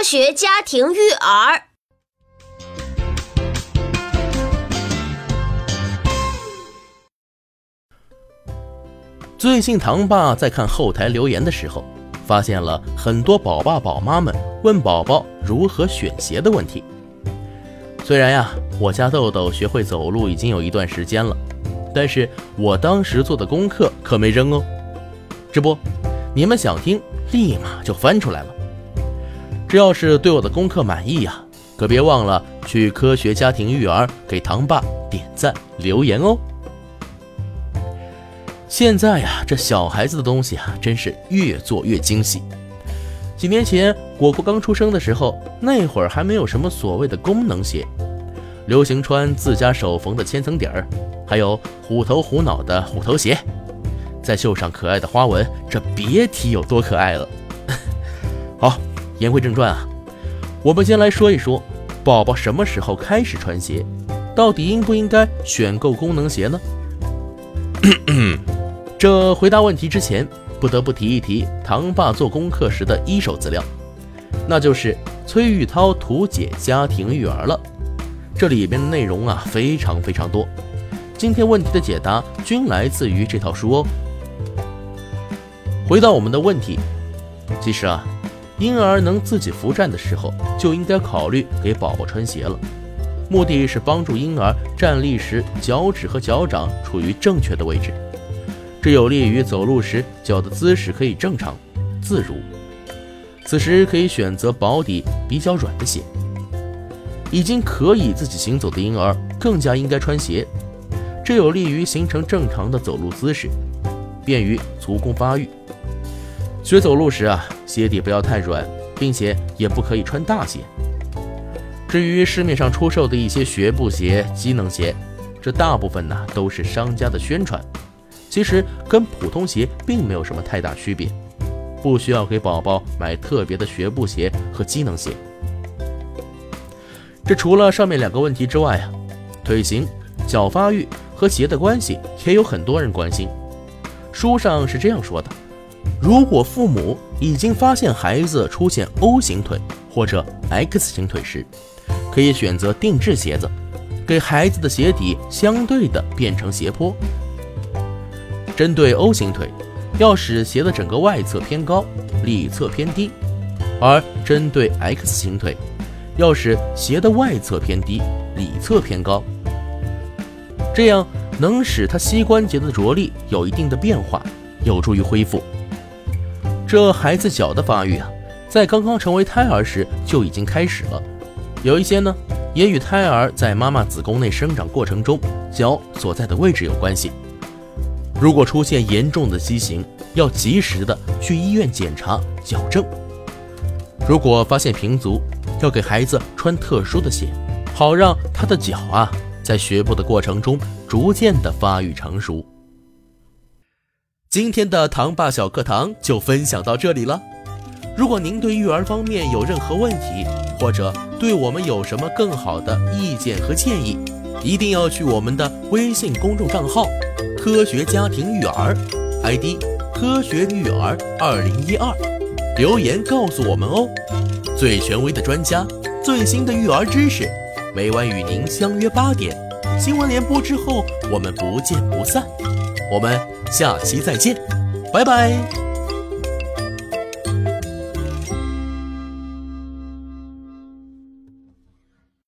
科学家庭育儿。最近唐爸在看后台留言的时候，发现了很多宝爸宝妈们问宝宝如何选鞋的问题。虽然呀，我家豆豆学会走路已经有一段时间了，但是我当时做的功课可没扔哦。这不，你们想听，立马就翻出来了。这要是对我的功课满意呀，可别忘了去科学家庭育儿给唐爸点赞留言哦。现在呀，这小孩子的东西啊，真是越做越精细。几年前果果刚出生的时候，那会儿还没有什么所谓的功能鞋，流行穿自家手缝的千层底儿，还有虎头虎脑的虎头鞋，再绣上可爱的花纹，这别提有多可爱了。好。言归正传啊，我们先来说一说，宝宝什么时候开始穿鞋，到底应不应该选购功能鞋呢？这回答问题之前，不得不提一提唐爸做功课时的一手资料，那就是崔玉涛图解家庭育儿了。这里边的内容啊非常非常多，今天问题的解答均来自于这套书哦。回到我们的问题，其实啊。婴儿能自己扶站的时候，就应该考虑给宝宝穿鞋了。目的是帮助婴儿站立时脚趾和脚掌处于正确的位置，这有利于走路时脚的姿势可以正常自如。此时可以选择薄底比较软的鞋。已经可以自己行走的婴儿更加应该穿鞋，这有利于形成正常的走路姿势，便于足弓发育。学走路时啊，鞋底不要太软，并且也不可以穿大鞋。至于市面上出售的一些学步鞋、机能鞋，这大部分呢都是商家的宣传，其实跟普通鞋并没有什么太大区别，不需要给宝宝买特别的学步鞋和机能鞋。这除了上面两个问题之外啊，腿型、脚发育和鞋的关系也有很多人关心。书上是这样说的。如果父母已经发现孩子出现 O 型腿或者 X 型腿时，可以选择定制鞋子，给孩子的鞋底相对的变成斜坡。针对 O 型腿，要使鞋的整个外侧偏高，里侧偏低；而针对 X 型腿，要使鞋的外侧偏低，里侧偏高。这样能使他膝关节的着力有一定的变化，有助于恢复。这孩子脚的发育啊，在刚刚成为胎儿时就已经开始了，有一些呢，也与胎儿在妈妈子宫内生长过程中脚所在的位置有关系。如果出现严重的畸形，要及时的去医院检查矫正。如果发现平足，要给孩子穿特殊的鞋，好让他的脚啊，在学步的过程中逐渐的发育成熟。今天的糖爸小课堂就分享到这里了。如果您对育儿方面有任何问题，或者对我们有什么更好的意见和建议，一定要去我们的微信公众账号“科学家庭育儿 ”，ID“ 科学育儿二零一二”，留言告诉我们哦。最权威的专家，最新的育儿知识，每晚与您相约八点。新闻联播之后，我们不见不散。我们。下期再见，拜拜。